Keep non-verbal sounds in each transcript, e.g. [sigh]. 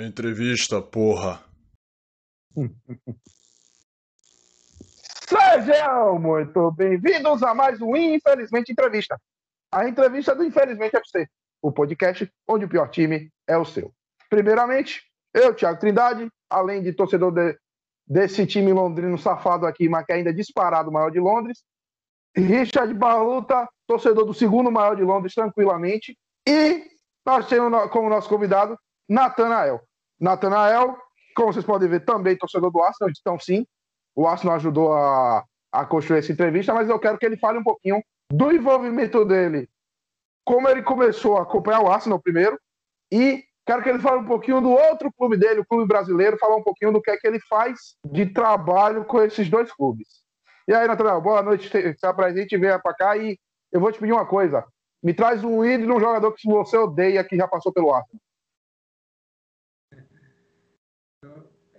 Entrevista, porra. Sejam muito bem-vindos a mais um Infelizmente Entrevista. A entrevista do Infelizmente FC, o podcast onde o pior time é o seu. Primeiramente, eu, Thiago Trindade, além de torcedor de, desse time londrino safado aqui, mas que ainda é disparado maior de Londres. Richard Baluta, torcedor do segundo maior de Londres, tranquilamente. E nós temos como nosso convidado Natanael. Natanael, como vocês podem ver, também torcedor do Arsenal, então sim, o Arsenal ajudou a, a construir essa entrevista, mas eu quero que ele fale um pouquinho do envolvimento dele, como ele começou a acompanhar o Arsenal primeiro, e quero que ele fale um pouquinho do outro clube dele, o clube brasileiro, falar um pouquinho do que é que ele faz de trabalho com esses dois clubes. E aí, Natanael, boa noite, [laughs] se apresente, venha para cá e eu vou te pedir uma coisa, me traz um ídolo de um jogador que você odeia que já passou pelo Arsenal.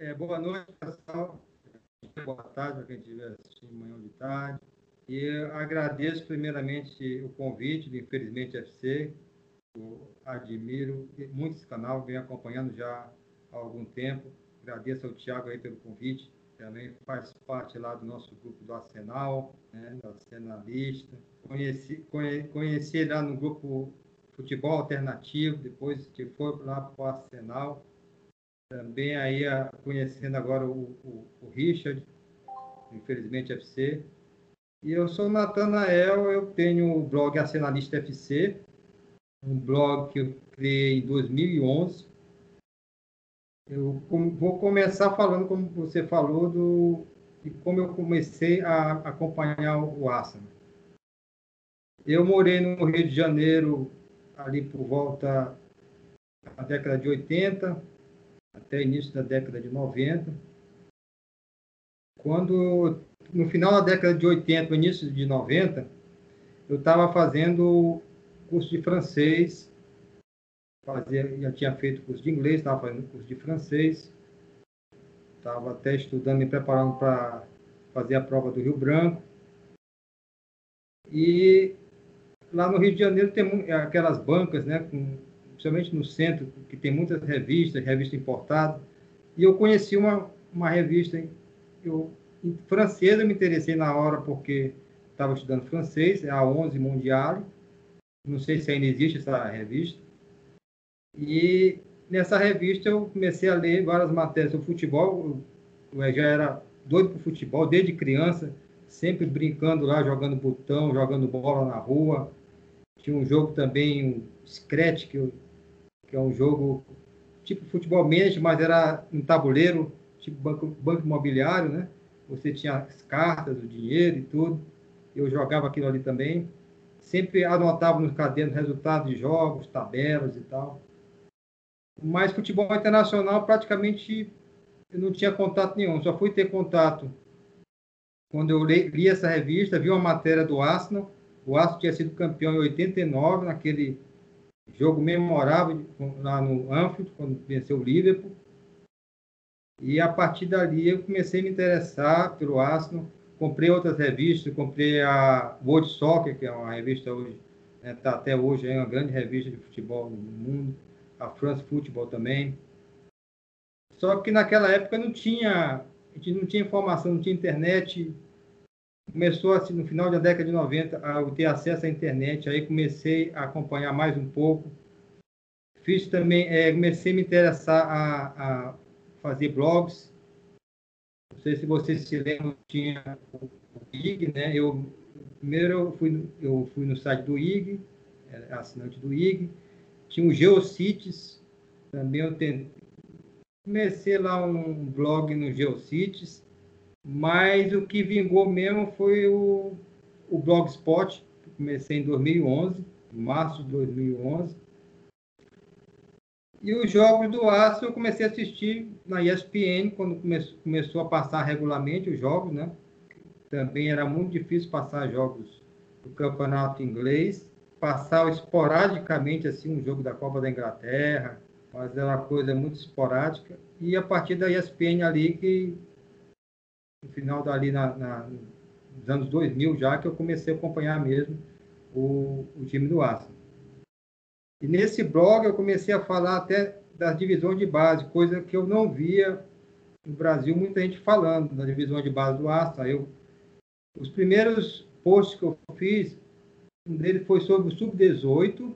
É, boa noite, pessoal. Boa tarde para quem estiver assistindo manhã de tarde. E agradeço primeiramente o convite do Infelizmente FC. Eu admiro muito esse canal, venho acompanhando já há algum tempo. Agradeço ao Tiago aí pelo convite. Também faz parte lá do nosso grupo do Arsenal, né, do Arsenalista. Conheci, conhe, conheci lá no grupo Futebol Alternativo, depois que foi lá para o Arsenal também aí conhecendo agora o, o, o Richard, infelizmente FC. E eu sou Natanael, eu tenho o blog Arsenalista FC, um blog que eu criei em 2011. Eu vou começar falando, como você falou, do, de como eu comecei a acompanhar o Arsenal. Eu morei no Rio de Janeiro ali por volta da década de 80, até início da década de 90. Quando, no final da década de 80, início de 90, eu estava fazendo curso de francês, fazia, já tinha feito curso de inglês, estava fazendo curso de francês, estava até estudando, me preparando para fazer a prova do Rio Branco. E lá no Rio de Janeiro tem aquelas bancas, né, com principalmente no centro, que tem muitas revistas, revista importada. E eu conheci uma, uma revista eu, em francês, eu me interessei na hora porque estava estudando francês, é a 11 Mondiale. Não sei se ainda existe essa revista. E nessa revista eu comecei a ler várias matérias sobre futebol. Eu já era doido por futebol desde criança, sempre brincando lá, jogando botão, jogando bola na rua. Tinha um jogo também, um Scratch, que eu que é um jogo tipo futebol manager, mas era um tabuleiro, tipo banco, banco imobiliário, né? Você tinha as cartas, o dinheiro e tudo. Eu jogava aquilo ali também. Sempre anotava nos cadernos resultados de jogos, tabelas e tal. Mas futebol internacional praticamente eu não tinha contato nenhum. Só fui ter contato quando eu li, li essa revista, vi uma matéria do Arsenal. O Arsenal tinha sido campeão em 89, naquele Jogo memorável lá no Anfield, quando venceu o Liverpool. E a partir dali eu comecei a me interessar pelo Arsenal. Comprei outras revistas, comprei a World Soccer, que é uma revista hoje, está né, tá até hoje é uma grande revista de futebol no mundo. A France Football também. Só que naquela época não tinha, a gente não tinha informação, não tinha internet, começou assim no final da década de 90 a ter acesso à internet, aí comecei a acompanhar mais um pouco. Fiz também, é, comecei a me interessar a, a, fazer blogs. Não sei se vocês se lembram, tinha o IG, né? Eu primeiro eu fui, eu fui no site do IG, assinante do IG. Tinha o Geocities, também eu tentei, comecei lá um blog no Geocities mas o que vingou mesmo foi o, o Blogspot, que comecei em 2011, março de 2011. E os jogos do Aço eu comecei a assistir na ESPN, quando come, começou a passar regularmente os jogos, né? Também era muito difícil passar jogos do campeonato inglês. Passar esporadicamente assim um jogo da Copa da Inglaterra, mas era uma coisa muito esporádica. E a partir da ESPN ali que no final dali na, na, nos anos 2000 já que eu comecei a acompanhar mesmo o, o time do Arsenal. E nesse blog eu comecei a falar até das divisões de base, coisa que eu não via no Brasil, muita gente falando da divisão de base do Arsenal. Eu, os primeiros posts que eu fiz, um deles foi sobre o Sub-18,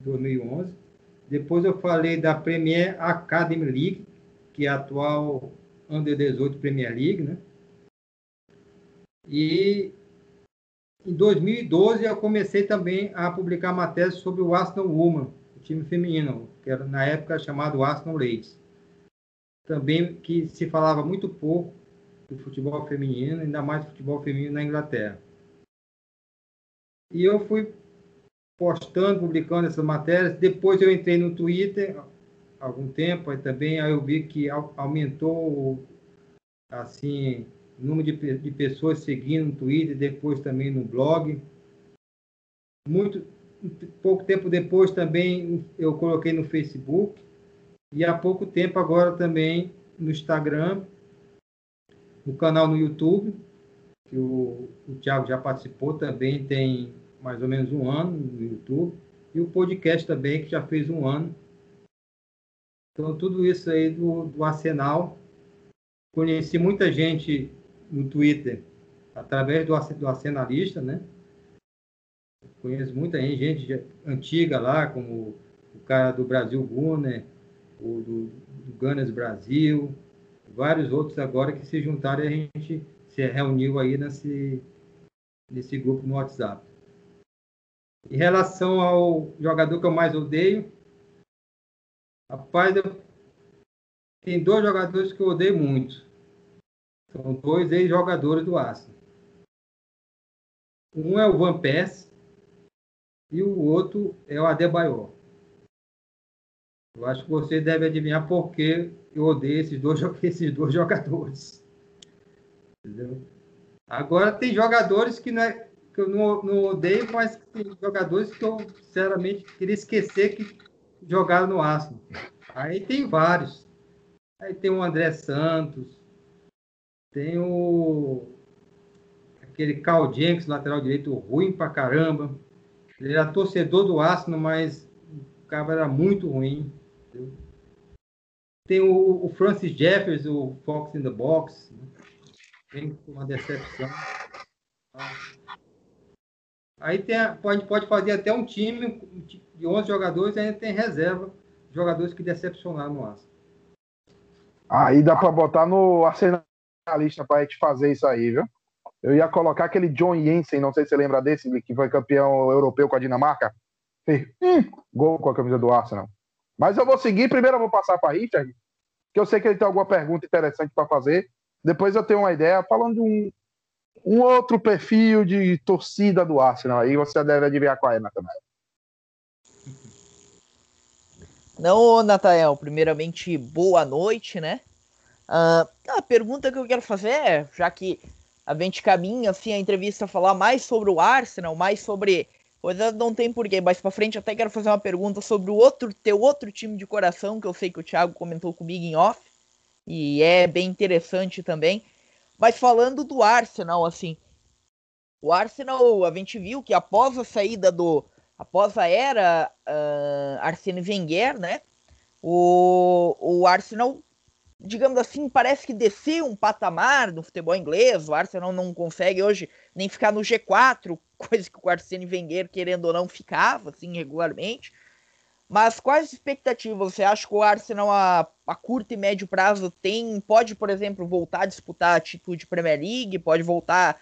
2011. Depois eu falei da Premier Academy League, que é a atual Under 18 Premier League, né? E em 2012 eu comecei também a publicar uma sobre o Arsenal Woman, o time feminino, que era na época chamado Arsenal Ladies. Também que se falava muito pouco do futebol feminino, ainda mais do futebol feminino na Inglaterra. E eu fui postando, publicando essas matérias. Depois eu entrei no Twitter, algum tempo, aí também aí eu vi que aumentou assim número de, de pessoas seguindo no Twitter, depois também no blog. Muito pouco tempo depois também eu coloquei no Facebook e há pouco tempo agora também no Instagram, no canal no YouTube, que o, o Thiago já participou também, tem mais ou menos um ano no YouTube, e o podcast também, que já fez um ano. Então, tudo isso aí do, do Arsenal. Conheci muita gente no Twitter através do, do Arsenalista, né? Conheço muita gente, gente antiga lá, como o cara do Brasil Gunner, o do, do Gunners Brasil, vários outros agora que se juntaram e a gente se reuniu aí nesse, nesse grupo no WhatsApp. Em relação ao jogador que eu mais odeio, rapaz, eu... tem dois jogadores que eu odeio muito. São dois ex-jogadores do Arsenal. Um é o Van Persie e o outro é o Adebayor. Eu acho que você deve adivinhar por que eu odeio esses dois, [laughs] esses dois jogadores. Entendeu? Agora tem jogadores que não é, que eu não, não odeio, mas tem jogadores que eu, sinceramente, queria esquecer que jogaram no Arsenal. Aí tem vários. Aí tem o André Santos, tem o aquele Carl Jenks, lateral direito, ruim pra caramba. Ele era torcedor do Arsenal, mas o cara era muito ruim. Entendeu? Tem o, o, Francis Jeffers, o Fox in the Box. Né? Tem uma decepção. Aí tem, a, pode, pode fazer até um time de 11 jogadores ainda tem reserva, jogadores que decepcionaram no Arsenal. Aí dá para botar no arsenalista para gente fazer isso aí, viu? Eu ia colocar aquele John Jensen, não sei se você lembra desse, que foi campeão europeu com a Dinamarca. Hum, gol com a camisa do Arsenal. Mas eu vou seguir, primeiro eu vou passar para Richard, que eu sei que ele tem alguma pergunta interessante para fazer. Depois eu tenho uma ideia falando de um, um outro perfil de torcida do Arsenal. Aí você deve adivinhar qual é, Natanael. Não, Natael, primeiramente, boa noite, né? Uh, a pergunta que eu quero fazer é, já que a gente caminha assim a entrevista falar mais sobre o Arsenal, mais sobre coisa não tem porquê, mais para frente até quero fazer uma pergunta sobre o outro teu outro time de coração que eu sei que o Thiago comentou comigo em off e é bem interessante também. Mas falando do Arsenal, assim, o Arsenal, a gente viu que após a saída do. Após a era uh, Arsene Wenger, né? O, o Arsenal, digamos assim, parece que desceu um patamar no futebol inglês. O Arsenal não consegue hoje nem ficar no G4, [laughs] coisa que o Arsene Wenger, querendo ou não, ficava, assim, regularmente. Mas quais expectativas você acha que o Arsenal a, a curto e médio prazo tem? Pode, por exemplo, voltar a disputar a título de Premier League? Pode voltar a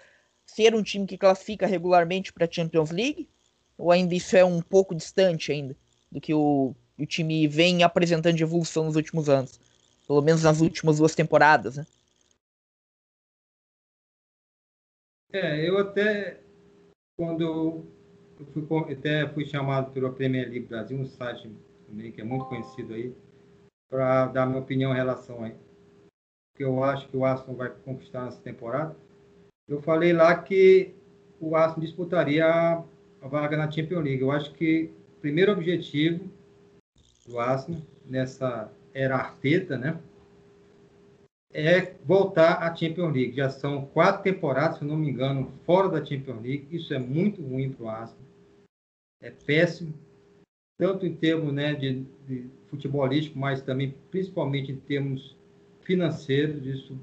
ser um time que classifica regularmente para a Champions League? Ou ainda isso é um pouco distante ainda do que o, o time vem apresentando de evolução nos últimos anos? Pelo menos nas últimas duas temporadas, né? É, eu até quando eu fui, até fui chamado pela Premier League Brasil, um site também que é muito conhecido aí, para dar minha opinião em relação aí. Que eu acho que o Aston vai conquistar nessa temporada. Eu falei lá que o Aston disputaria a, a vaga na Champions League. Eu acho que o primeiro objetivo do Aston nessa era Arteta, né? é voltar à Champions League. Já são quatro temporadas, se não me engano, fora da Champions League. Isso é muito ruim para o Arsenal é péssimo. tanto em termos né, de, de futebolístico, mas também principalmente em termos financeiros. Isso,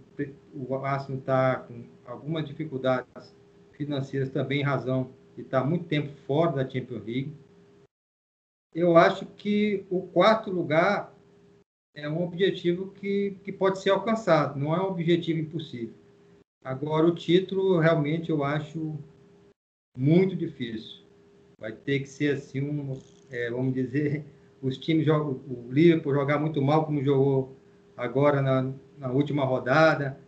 o Arsenal está com algumas dificuldades financeiras também em razão de estar muito tempo fora da Champions League. Eu acho que o quarto lugar é um objetivo que, que pode ser alcançado, não é um objetivo impossível. Agora, o título, realmente, eu acho muito difícil. Vai ter que ser assim, um, é, vamos dizer, [laughs] os times jogam, o Liverpool jogar muito mal, como jogou agora na, na última rodada,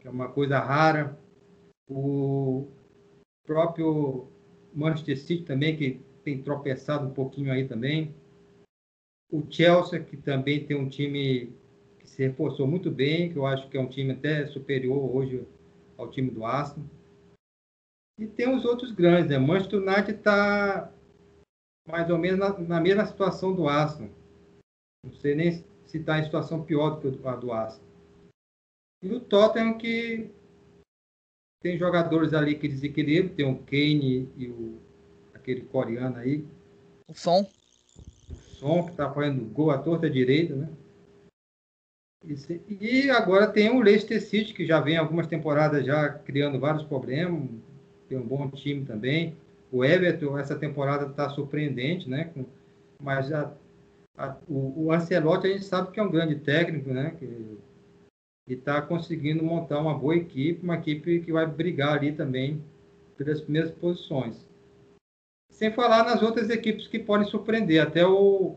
que é uma coisa rara. O próprio Manchester City também, que tem tropeçado um pouquinho aí também. O Chelsea, que também tem um time que se reforçou muito bem, que eu acho que é um time até superior hoje ao time do Arsenal. E tem os outros grandes, né? Manchester United está mais ou menos na, na, mesma situação do Arsenal. Não sei nem se está em situação pior do que a do Arsenal. E o Tottenham que tem jogadores ali que desequilibram, tem o Kane e o aquele coreano aí. O Som. Que está fazendo gol à torta direita, né? E agora tem o Leicester City, que já vem algumas temporadas já criando vários problemas, tem um bom time também. O Everton, essa temporada está surpreendente, né? Mas a, a, o, o Ancelotti a gente sabe que é um grande técnico, né? Que, está conseguindo montar uma boa equipe, uma equipe que vai brigar ali também pelas primeiras posições. Sem falar nas outras equipes que podem surpreender, até o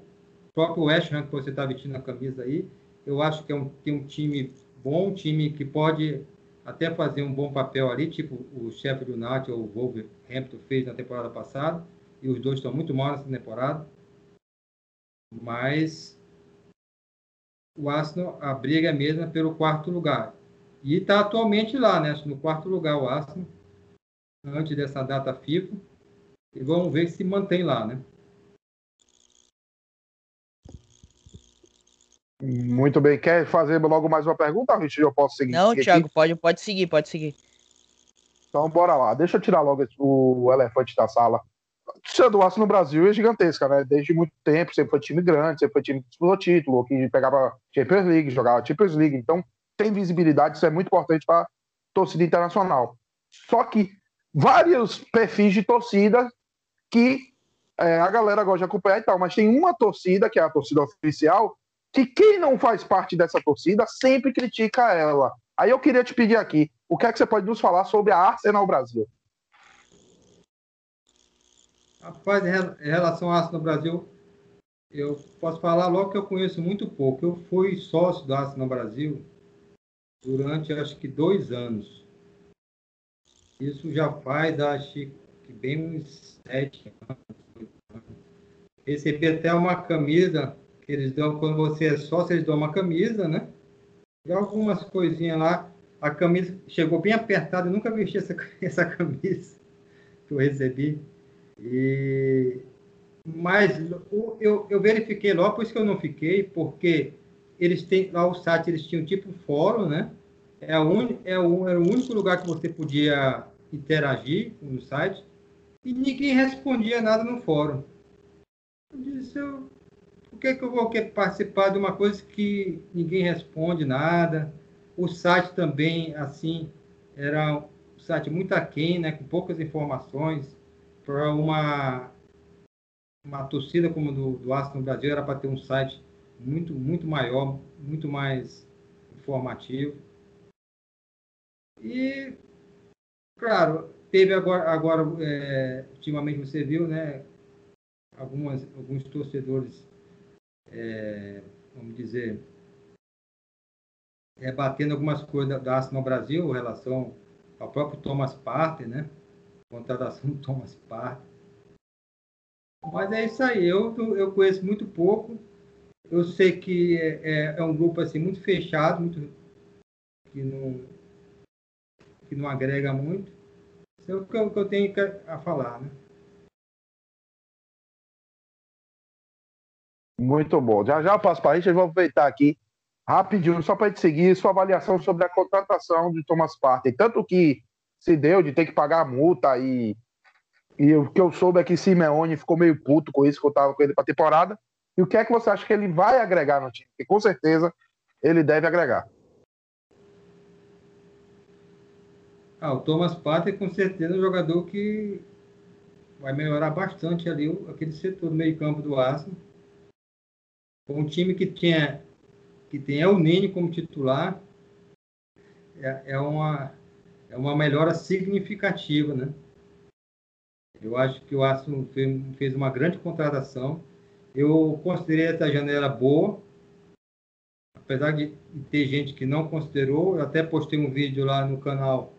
próprio West Ham que você está vestindo a camisa aí, eu acho que é um, tem um time bom, um time que pode até fazer um bom papel ali, tipo o chefe do United ou o Wolverhampton fez na temporada passada, e os dois estão muito mal nessa temporada. Mas o Arsenal, a briga é mesmo pelo quarto lugar. E está atualmente lá, né? No quarto lugar o Arsenal, antes dessa data FIFA. E vamos ver se mantém lá, né? Muito bem. Quer fazer logo mais uma pergunta, Richard? Eu posso seguir? Não, Thiago, pode, pode seguir, pode seguir. Então, bora lá. Deixa eu tirar logo o elefante da sala. A torcida do Aço no Brasil é gigantesca, né? Desde muito tempo, sempre foi time grande, sempre foi time que disputou título, que pegava Champions League, jogava Champions League. Então, tem visibilidade, isso é muito importante para a torcida internacional. Só que vários perfis de torcida que é, a galera gosta de acompanhar e tal, mas tem uma torcida, que é a torcida oficial, que quem não faz parte dessa torcida sempre critica ela. Aí eu queria te pedir aqui, o que é que você pode nos falar sobre a Arsenal Brasil? Rapaz, em relação à Arsenal Brasil, eu posso falar logo que eu conheço muito pouco. Eu fui sócio da Arsenal Brasil durante, acho que, dois anos. Isso já faz, acho bem uns sete anos. Recebi até uma camisa que eles dão quando você é sócio, eles dão uma camisa, né? E algumas coisinhas lá. A camisa chegou bem apertada, eu nunca vesti essa, [laughs] essa camisa que eu recebi. E... Mas eu, eu verifiquei logo, por isso que eu não fiquei, porque eles têm lá o site, eles tinham tipo fórum, né? É, un, é o, era o único lugar que você podia interagir no site e ninguém respondia nada no fórum. Eu disse, eu, que, que eu vou participar de uma coisa que ninguém responde nada? O site também, assim, era um site muito aquém, né, com poucas informações. Para uma, uma torcida como do, do Aston Brasil, era para ter um site muito, muito maior, muito mais informativo. E, claro, teve agora, agora é, ultimamente você viu, né, algumas, alguns torcedores é, vamos dizer, rebatendo algumas coisas da Arsenal Brasil em relação ao próprio Thomas Partey, né? Contratação do Thomas Partey. Mas é isso aí, eu, eu conheço muito pouco. Eu sei que é, é, é um grupo assim muito fechado, muito que não que não agrega muito. É o que eu, tenho a falar, né? Muito bom. Já já eu passo para a gente, vou aproveitar aqui rapidinho, só para gente seguir sua avaliação sobre a contratação de Thomas Partey. Tanto que se deu de ter que pagar a multa e E o que eu soube é que Simeone ficou meio puto com isso, que eu tava com ele pra temporada. E o que é que você acha que ele vai agregar no time? Porque com certeza ele deve agregar. Ah, o Thomas Partey com certeza é um jogador que vai melhorar bastante ali aquele setor do meio campo do Arsenal. Um time que tinha que tem El Nene como titular é, é uma é uma melhora significativa, né? Eu acho que o Arsenal fez uma grande contratação. Eu considerei essa janela boa, apesar de ter gente que não considerou. Eu até postei um vídeo lá no canal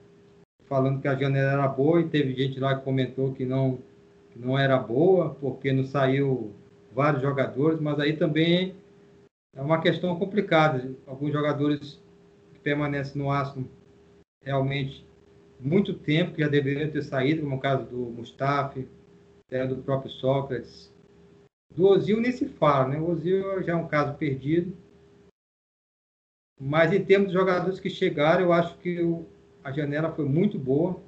falando que a janela era boa e teve gente lá que comentou que não, que não era boa, porque não saiu vários jogadores, mas aí também é uma questão complicada. Alguns jogadores que permanecem no Arsenal realmente muito tempo, que já deveriam ter saído, como o caso do Mustafa, até do próprio Sócrates. Do Ozil nem se fala, né? O Ozil já é um caso perdido. Mas em termos de jogadores que chegaram, eu acho que o, a janela foi muito boa.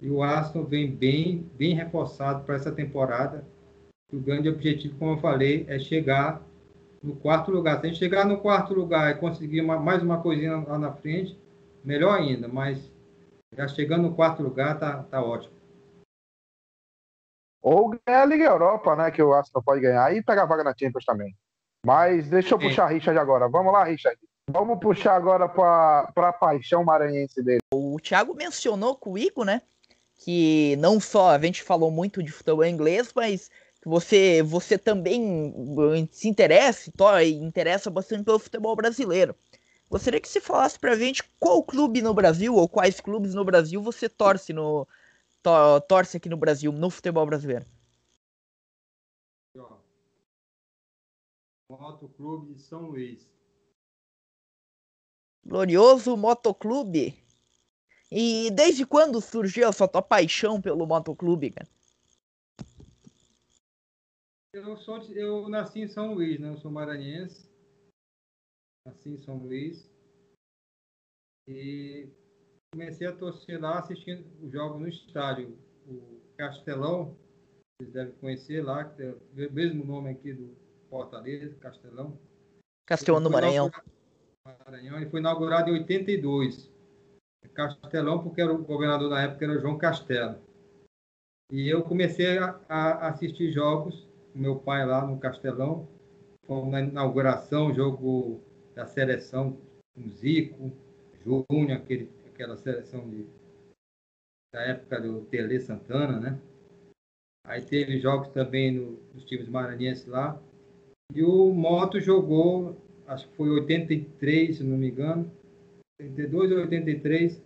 E o Aston vem bem, bem reforçado para essa temporada. O grande objetivo, como eu falei, é chegar no quarto lugar. Se a gente chegar no quarto lugar e conseguir uma, mais uma coisinha lá na frente, melhor ainda. Mas já chegando no quarto lugar, tá, tá ótimo. Ou ganhar a Liga Europa, né? Que o Arsenal pode ganhar e pegar a vaga na Champions também. Mas deixa eu Sim. puxar a Richard agora. Vamos lá, Richard. Vamos puxar agora para a paixão maranhense dele. O Thiago mencionou com o Igor, né? Que não só a gente falou muito de futebol inglês, mas que você, você também se interessa, interessa bastante pelo futebol brasileiro. Gostaria que você falasse pra gente qual clube no Brasil, ou quais clubes no Brasil você torce no. To, torce aqui no Brasil, no futebol brasileiro. Motoclube de São Luís. Glorioso Motoclube. E desde quando surgiu essa tua paixão pelo motoclube, cara? Eu, sou, eu nasci em São Luís, né? Eu sou maranhense. Nasci em São Luís. E comecei a torcer lá assistindo os jogos no estádio. O Castelão, vocês devem conhecer lá, que é o mesmo nome aqui do Fortaleza, Castelão. Castelão do Maranhão. Maranhão. Ele foi inaugurado em 82. Castelão, porque era o governador na época era João Castelo. E eu comecei a, a assistir jogos com meu pai lá no Castelão. Fomos na inauguração, jogo da seleção com Zico, Júnior, aquele, aquela seleção de, da época do Tele Santana, né? Aí teve jogos também no, nos times maranhenses lá. E o Moto jogou acho que foi 83, se não me engano, 82 ou 83,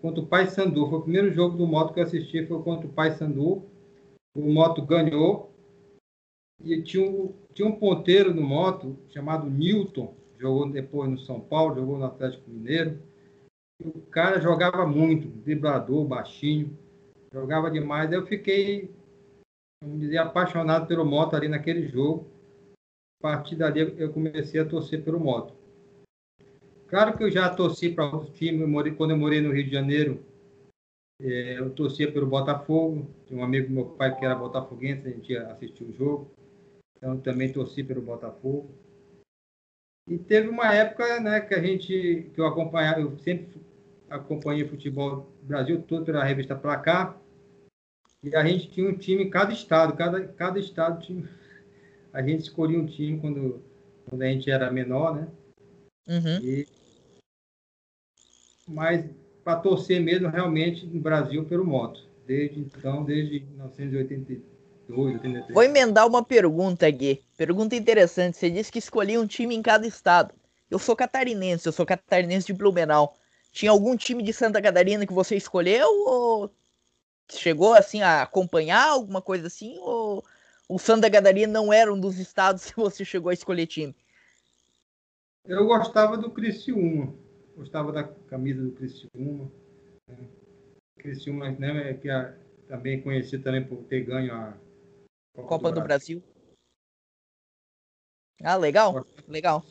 contra o Paysandu. Foi o primeiro jogo do Moto que eu assisti, foi contra o Paysandu. O Moto ganhou. E tinha um, tinha um ponteiro no Moto chamado Newton, jogou depois no São Paulo, jogou no Atlético Mineiro. O cara jogava muito, driblador, baixinho, jogava demais. Eu fiquei, vamos dizer, apaixonado pelo Moto ali naquele jogo partir dali eu comecei a torcer pelo moto. Claro que eu já torci para outros times. Eu morei, quando eu morei no Rio de Janeiro, é, eu torcia pelo Botafogo. Tinha um amigo meu pai que era botafoguense, a gente assistiu o jogo. Então também torci pelo Botafogo. E teve uma época né, que a gente, que eu acompanhava, eu sempre acompanhei futebol Brasil todo pela revista Placar. E a gente tinha um time em cada estado, cada, cada estado tinha a gente escolhia um time quando, quando a gente era menor, né? Uhum. E, mas para torcer mesmo realmente no Brasil pelo moto. Desde então, desde 1982, 83. Vou emendar uma pergunta aqui. Pergunta interessante. Você disse que escolhia um time em cada estado. Eu sou catarinense, eu sou catarinense de Blumenau. Tinha algum time de Santa Catarina que você escolheu ou chegou assim a acompanhar alguma coisa assim ou o Santa Catarina não era um dos estados [laughs] que você chegou a escolher time? Eu gostava do Criciúma. Gostava da camisa do Criciúma. Né? Criciúma, né, que é também conhecido também por ter ganho a Copa, Copa do, do Brasil. Brasil. Ah, legal, legal.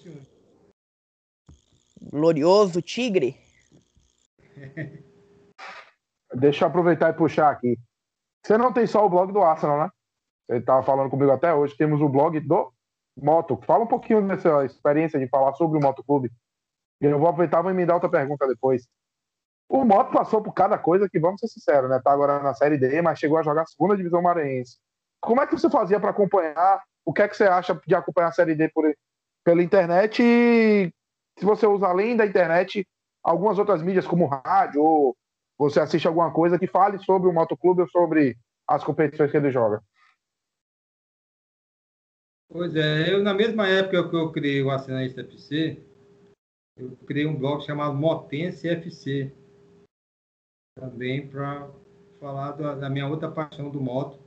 Glorioso Tigre. [laughs] Deixa eu aproveitar e puxar aqui. Você não tem só o blog do Arsenal, né? Ele estava falando comigo até hoje. Temos o blog do Moto. Fala um pouquinho dessa experiência de falar sobre o Moto Clube. E eu vou aproveitar e me dar outra pergunta depois. O Moto passou por cada coisa que, vamos ser sinceros, né? Tá agora na Série D, mas chegou a jogar a segunda divisão maranhense. Como é que você fazia para acompanhar? O que é que você acha de acompanhar a Série D por, pela internet? E se você usa além da internet algumas outras mídias como rádio ou você assiste alguma coisa que fale sobre o motoclube ou sobre as competições que ele joga. Pois é, eu na mesma época que eu criei o Assinante FC, eu criei um blog chamado Motense FC, também para falar da, da, minha outra paixão do moto.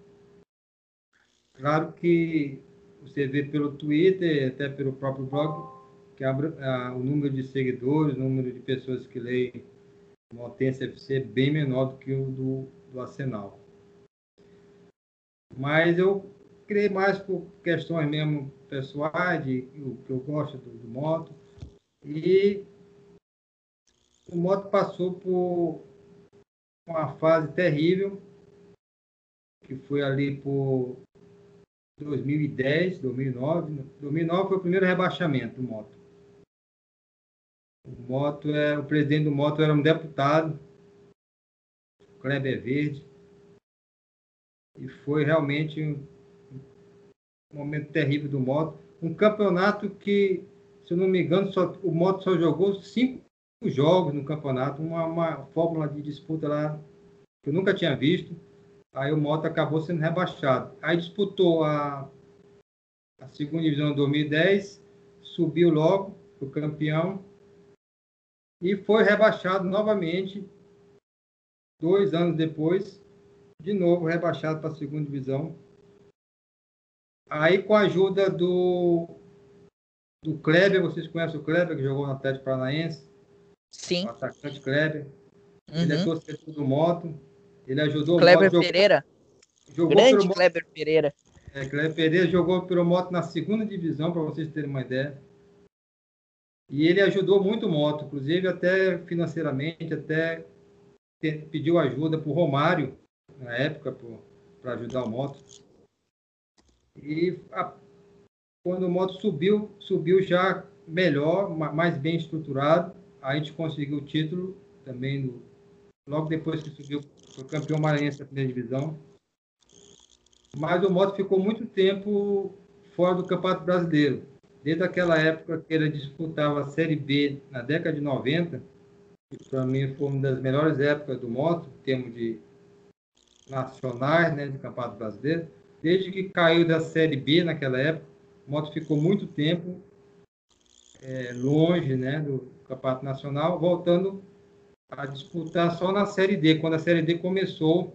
Claro que você vê pelo Twitter, até pelo próprio blog, que a, a, o número de seguidores, o número de pessoas que leem Motense FC é bem menor do que o do, do Arsenal. Mas eu criei mais por questões mesmo pessoais, de o que eu gosto do, do moto. E o moto passou por uma fase terrível, que foi ali por 2010, 2009. 2009 foi o primeiro rebaixamento do moto. O Moto é, o presidente do Moto era um deputado, Kleber Verde, e foi realmente momento terrível do Moto. Um campeonato que, se eu não me engano, só, o Moto só jogou cinco jogos no campeonato, uma, uma fórmula de disputa lá que eu nunca tinha visto. Aí o Moto acabou sendo rebaixado. Aí disputou a, a segunda divisão em 2010, subiu logo, foi campeão e foi rebaixado novamente dois anos depois, de novo rebaixado para a segunda divisão. Aí com a ajuda do do Kleber, vocês conhecem o Kleber que jogou no Atlético Paranaense? Sim. O atacante Kleber. Uhum. Ele é uhum. torcedor do Moto. Ele ajudou Kleber o Moto. Pereira. Jogou Grande Kleber Pereira. É, Kleber Pereira jogou pelo Moto na segunda divisão, para vocês terem uma ideia. E ele ajudou muito o Moto, inclusive até financeiramente, até pediu ajuda para o Romário, na época, para ajudar o Moto. E a, quando o Moto subiu, subiu já melhor, mais bem estruturado, a gente conseguiu o título também, no, logo depois que subiu, foi campeão maranhense da primeira divisão. Mas o Moto ficou muito tempo fora do Campeonato Brasileiro desde aquela época que ele disputava a Série B na década de 90, que para mim foi uma das melhores épocas do moto, em termos de nacionais, né, de campeonato brasileiro. Desde que caiu da Série B naquela época, o moto ficou muito tempo é, longe né, do campeonato nacional, voltando a disputar só na Série D, quando a Série D começou.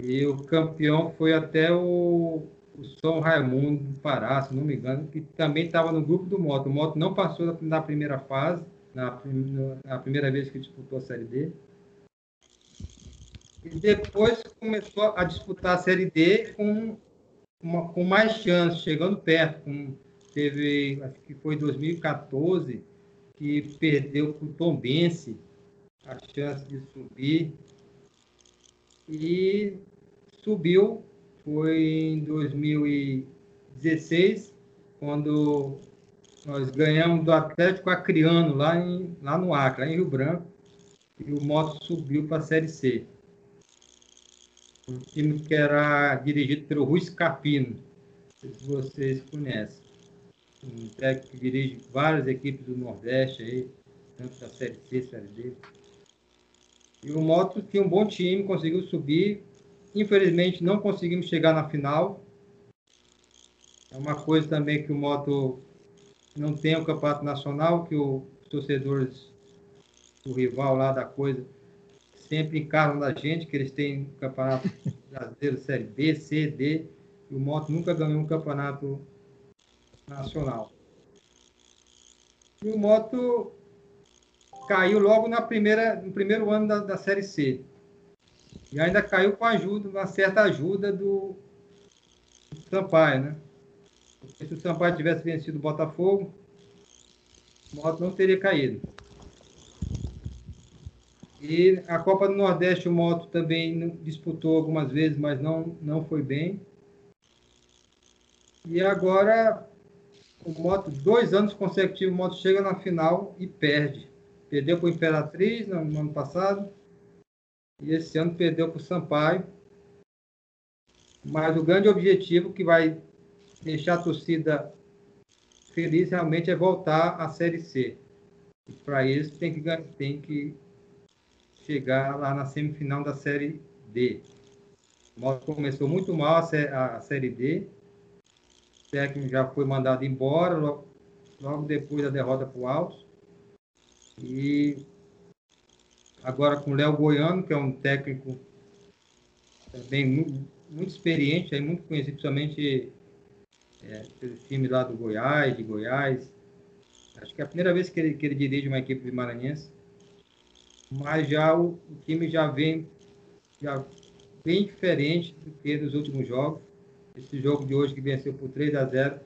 E o campeão foi até o o São Raimundo do Pará, se não me engano, que também estava no grupo do Moto. O Moto não passou na primeira fase, na, na primeira vez que disputou a Série D. E depois começou a disputar a Série D com, uma, com mais chances, chegando perto. Com, teve, acho que foi 2014, que perdeu para o Tombense a chance de subir. E subiu foi em 2016, quando nós ganhamos do Atlético Acreano, lá, em, lá no Acre, lá em Rio Branco, e o Moto subiu para a Série C. Um time que era dirigido pelo Rui Capino, se vocês conhecem. Um técnico que dirige várias equipes do Nordeste aí, tanto da Série C, Série D. E o Moto tinha um bom time, conseguiu subir, Infelizmente, não conseguimos chegar na final. É uma coisa também que o Moto não tem o campeonato nacional, que os torcedores do rival lá da coisa sempre encaram da gente, que eles têm campeonato brasileiro Série B, C, D, e o Moto nunca ganhou um campeonato nacional. E o Moto caiu logo na primeira, no primeiro ano da, da Série C. E ainda caiu com ajuda, uma certa ajuda do, do Sampaio, né? Porque se o Sampaio tivesse vencido o Botafogo, o Moto não teria caído. E a Copa do Nordeste o Moto também disputou algumas vezes, mas não, não foi bem. E agora o Moto, dois anos consecutivos, o Moto chega na final e perde. Perdeu para o Imperatriz no, no ano passado. E esse ano perdeu para o Sampaio. Mas o grande objetivo que vai deixar a torcida feliz realmente é voltar à Série C. Para isso tem que, tem que chegar lá na semifinal da Série D. O começou muito mal a, Série D. O técnico já foi mandado embora logo, logo depois da derrota para o Altos. E agora com o Léo Goiano, que é um técnico também muito, muito experiente, aí muito conhecido, principalmente é, pelo time lá do Goiás, de Goiás. Acho que é a primeira vez que ele, que ele dirige uma equipe de maranhense mas já o, o, time já vem já bem diferente do que nos últimos jogos. Esse jogo de hoje que venceu por 3 a 0,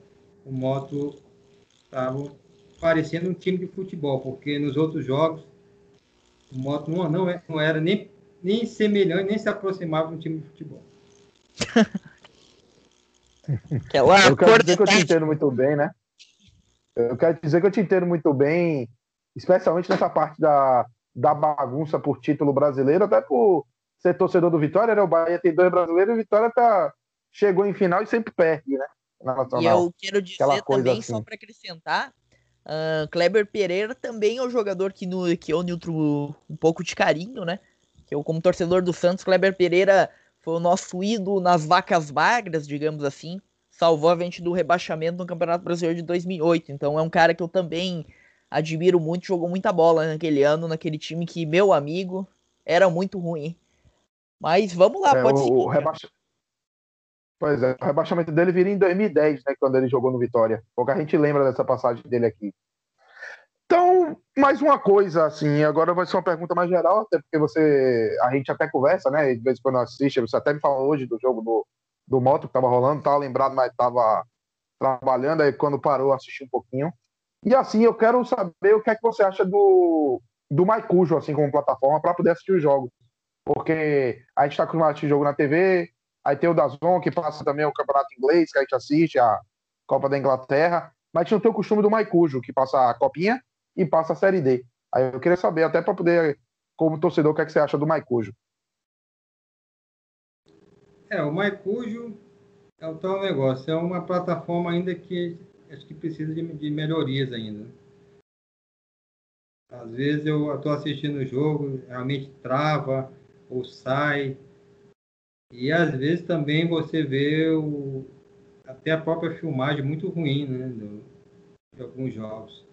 o Moto estava parecendo um time de futebol, porque nos outros jogos o Moto não, não, é, não era nem, nem semelhante, nem se aproximava de um time de futebol. [laughs] eu quero dizer que eu te entendo muito bem, né? Eu quero dizer que eu te entendo muito bem, especialmente nessa parte da, da bagunça por título brasileiro, até por ser torcedor do Vitória, né? O Bahia tem dois brasileiros e o Vitória tá, chegou em final e sempre perde, né? E eu quero dizer também, assim. só para acrescentar, uh, Kleber Pereira também é um jogador que, no, que eu nutro um pouco de carinho, né? Que eu, como torcedor do Santos, Kleber Pereira foi o nosso ídolo nas vacas magras, digamos assim. Salvou a gente do rebaixamento no Campeonato Brasileiro de 2008. Então é um cara que eu também admiro muito, jogou muita bola naquele ano, naquele time que, meu amigo, era muito ruim. Mas vamos lá, é, pode o, O rebaixa... Pois é, o rebaixamento dele viria em 2010, né, quando ele jogou no Vitória. Pouca gente lembra dessa passagem dele aqui. Então, mais uma coisa, assim, agora vai ser uma pergunta mais geral, até porque você, a gente até conversa, né, de vez em quando assiste, você até me falou hoje do jogo do, do Moto que tava rolando, tava lembrado, mas tava trabalhando, aí quando parou, assisti um pouquinho. E assim, eu quero saber o que é que você acha do, do Maicujo, assim, como plataforma, para poder assistir os jogos. Porque a gente está acostumado a assistir jogo na TV, aí tem o Dazon, que passa também o campeonato inglês, que a gente assiste, a Copa da Inglaterra, mas a gente não tem o costume do Maicujo, que passa a Copinha e passa a Série D. Aí eu queria saber, até para poder, como torcedor, o que, é que você acha do Maicujo. É, o Maicujo é o tal negócio, é uma plataforma ainda que acho que precisa de, de melhorias ainda. Às vezes eu estou assistindo o jogo, realmente trava ou sai. E às vezes também você vê o, até a própria filmagem muito ruim né, do, de alguns jogos.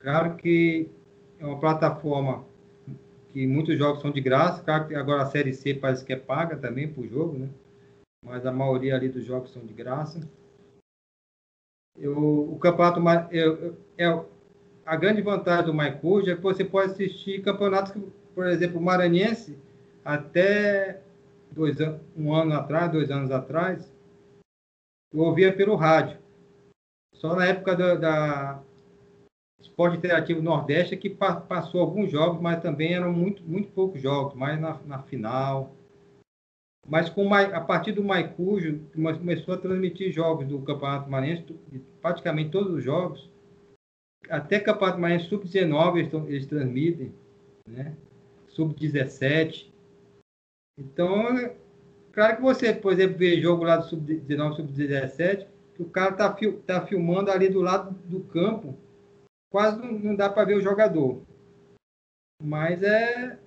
Claro que é uma plataforma que muitos jogos são de graça, claro que agora a Série C parece que é paga também por jogo, né? mas a maioria ali dos jogos são de graça. Eu, o campeonato é a grande vantagem do Maicuja é que você pode assistir campeonatos, que, por exemplo, o Maranhense, até dois, um ano atrás, dois anos atrás, eu ouvia pelo rádio. Só na época da, da Esporte Interativo Nordeste é que pa, passou alguns jogos, mas também eram muito, muito poucos jogos, mais na, na final. Mas com a partir do Maicujo, começou a transmitir jogos do Campeonato Maranhense, praticamente todos os jogos. Até Campeonato Maranhense Sub-19 eles, eles, transmitem, né? Sub-17. Então, claro que você, por exemplo, vê jogo lá do Sub-19, Sub-17, que o cara está tá filmando ali do lado do campo, quase não, não dá para ver o jogador. Mas é,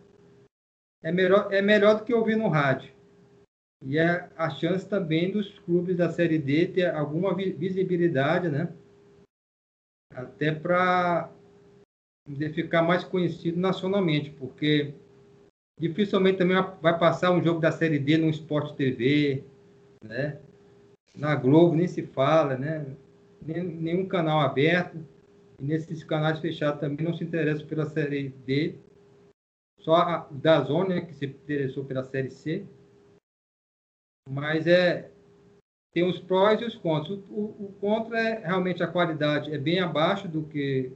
é, melhor, é melhor do que ouvir no rádio. E é a chance também dos clubes da Série D ter alguma visibilidade, né? Até para ficar mais conhecido nacionalmente, porque dificilmente também vai passar um jogo da Série D no Sport TV, né? Na Globo nem se fala, né? Nenhum canal aberto. E nesses canais fechados também não se interessam pela Série D. Só a da Zona, né, que se interessou pela Série C. Mas é tem os prós e os contras. O, o, contra é realmente a qualidade é bem abaixo do que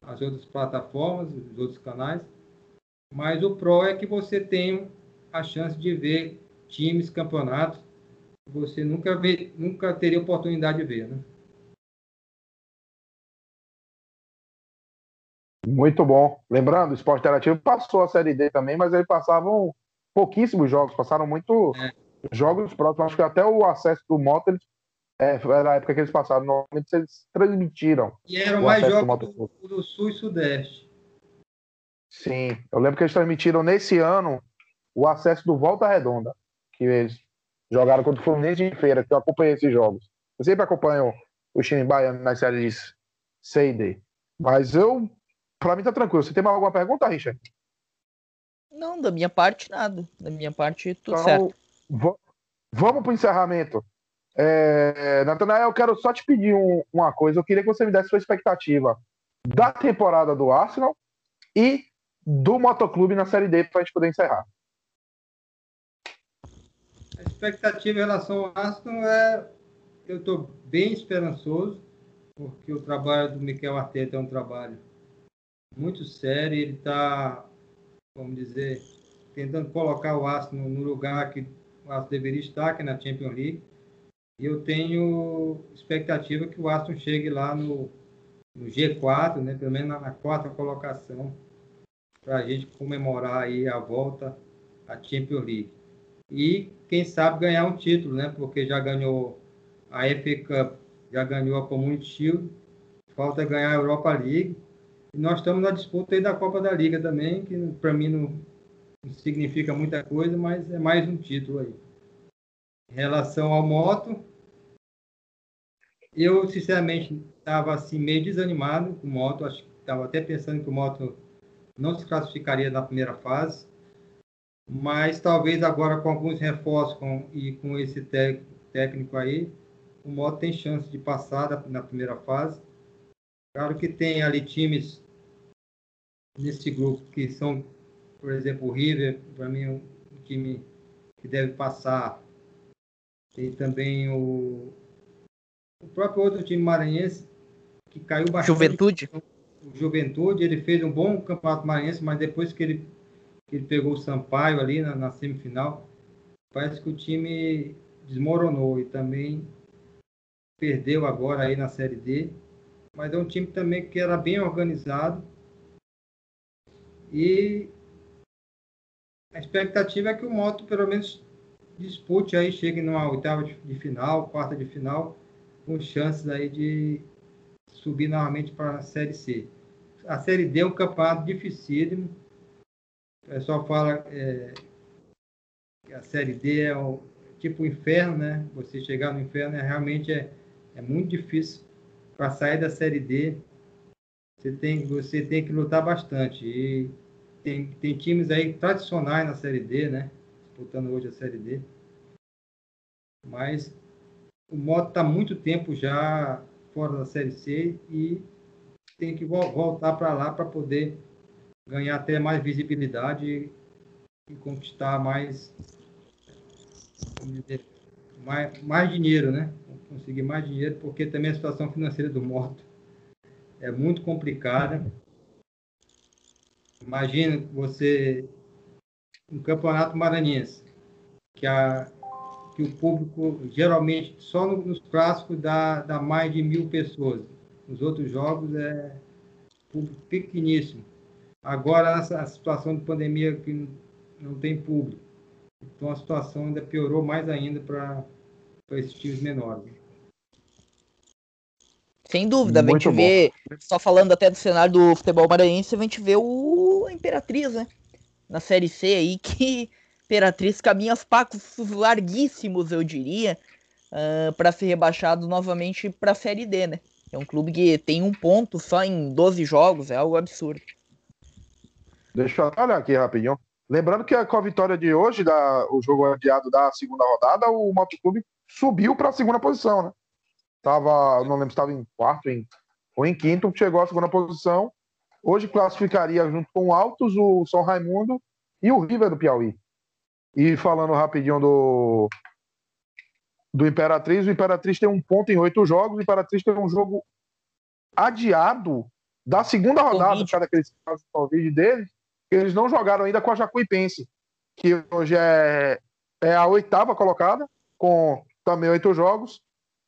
as outras plataformas, os outros canais. Mas o pró é que você tem a chance de ver times, campeonatos, que você nunca, vê, nunca teria oportunidade de ver, né? Muito bom. Lembrando, o Esporte Interativo passou a Série D também, mas aí passavam pouquíssimos jogos, passaram muito é. Jogos próximos. Acho que até o acesso do Moto, eles, é, era a época que eles passaram, normalmente eles transmitiram. E eram mais jogos do, do, Sul e Sudeste. Sim, eu lembro que eles transmitiram nesse ano o acesso do Volta Redonda, que eles jogaram contra o Fluminense em feira, que eu acompanhei esses jogos. Eu sempre acompanho o time baiano nas séries C e D. Mas eu Pra mim tá tranquilo. Você tem mais alguma pergunta, Richard? Não, da minha parte, nada. Da minha parte, tudo então, certo. Vamos pro encerramento. É, Natanael, eu quero só te pedir um, uma coisa. Eu queria que você me desse sua expectativa da temporada do Arsenal e do Motoclube na Série D para a gente poder encerrar. A expectativa em relação ao Arsenal é. Eu estou bem esperançoso, porque o trabalho do Miquel Arteta é um trabalho muito sério. Ele está, vamos dizer, tentando colocar o Arsenal no lugar que o Arsenal deveria estar, é na Champions League. E eu tenho expectativa que o Aston chegue lá no, no G4, né, pelo menos na, na quarta colocação, para a gente comemorar aí a volta à Champions League. E quem sabe ganhar um título, né, porque já ganhou a FA Cup, já ganhou a Community Shield, falta ganhar a Europa League e nós estamos na disputa aí da Copa da Liga também, que para mim não, significa muita coisa, mas é mais um título aí. Em relação ao moto, eu sinceramente estava assim meio desanimado com o moto, acho que estava até pensando que o moto não se classificaria na primeira fase, mas talvez agora com alguns reforços com, e com esse técnico aí, o moto tem chance de passar na primeira fase. Claro que tem ali times nesse grupo que são, por exemplo, o River, para mim, um time que deve passar. Tem também o, o próprio outro time maranhense, que caiu bastante. Juventude. O Juventude, ele fez um bom campeonato maranhense, mas depois que ele, que ele pegou o Sampaio ali na, na semifinal, parece que o time desmoronou e também perdeu agora aí na Série D mas é um time também que era bem organizado. E a expectativa é que o Moto pelo menos dispute aí, chegue numa oitava de final, quarta de final, com chances aí de subir novamente para a Série C. A Série D é um campeonato dificílimo. O pessoal fala é, que a Série D é o, tipo o inferno, né? Você chegar no inferno é, realmente é, é muito difícil para sair da Série D, você tem, você tem que lutar bastante. E tem, tem times aí tradicionais na Série D, né? Disputando hoje a Série D. Mas o Moto está muito tempo já fora da Série C e tem que voltar para lá para poder ganhar até mais visibilidade e conquistar mais, dizer, mais, mais dinheiro, né? conseguir mais dinheiro, porque também a situação financeira do moto é muito complicada. Imagina você, um campeonato maranhense, que, a, que o público geralmente só no, nos clássicos dá, dá mais de mil pessoas. Nos outros jogos é público pequeníssimo. Agora, essa situação de pandemia que não tem público. Então, a situação ainda piorou mais ainda para esses times menores. Sem dúvida, Muito a gente bom. vê, só falando até do cenário do futebol maranhense, a gente vê o Imperatriz, né? Na Série C aí, [laughs] que Imperatriz caminha aos passos larguíssimos, eu diria, uh, ah, para ser rebaixado novamente para a Série D, né? É um clube que tem um ponto só em 12 jogos, é algo absurdo. Deixa eu olhar aqui rapidinho. Lembrando que com a vitória de hoje, da, o jogo adiado da segunda rodada, o Motoclube subiu para a segunda posição, né? Tava, não lembro se estava em quarto em, ou em quinto, chegou à segunda posição. Hoje classificaria junto com o Altos, o São Raimundo e o River do Piauí. E falando rapidinho do, do Imperatriz, o Imperatriz tem um ponto em oito jogos, o Imperatriz tem um jogo adiado da segunda rodada, por causa daqueles casos de Covid dele, Eles não jogaram ainda com a Jacuipense, que hoje é, é a oitava colocada, com também oito jogos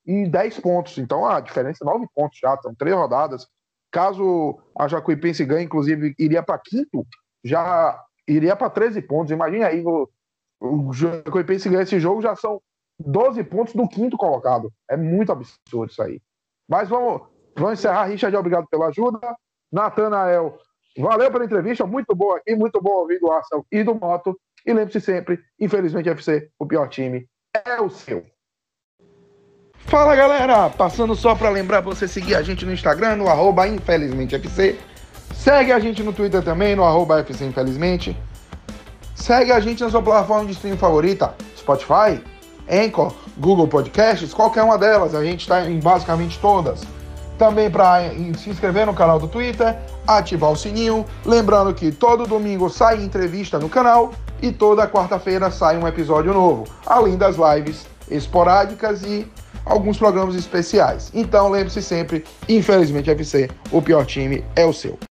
e dez pontos. Então a diferença é nove pontos já, são três rodadas. Caso a Jacuipense ganhe, inclusive, iria para quinto, já iria para 13 pontos. Imagina aí, o, o Jacuipense ganha esse jogo, já são 12 pontos do quinto colocado. É muito absurdo isso aí. Mas vamos, vamos encerrar. Richard, obrigado pela ajuda. Natanael, valeu pela entrevista. Muito boa aqui, muito bom ouvir do Arsenal e do Moto. E lembre-se sempre, infelizmente, FC, o pior time é o seu. Fala galera, passando só para lembrar você seguir a gente no Instagram, no arroba infelizmentefc. Segue a gente no Twitter também, no arroba. Segue a gente na sua plataforma de streaming favorita, Spotify, Anchor, Google Podcasts, qualquer uma delas, a gente está em basicamente todas. Também para se inscrever no canal do Twitter, ativar o sininho. Lembrando que todo domingo sai entrevista no canal e toda quarta-feira sai um episódio novo, além das lives esporádicas e alguns programas especiais. Então lembre-se sempre, infelizmente FC, o pior time é o seu.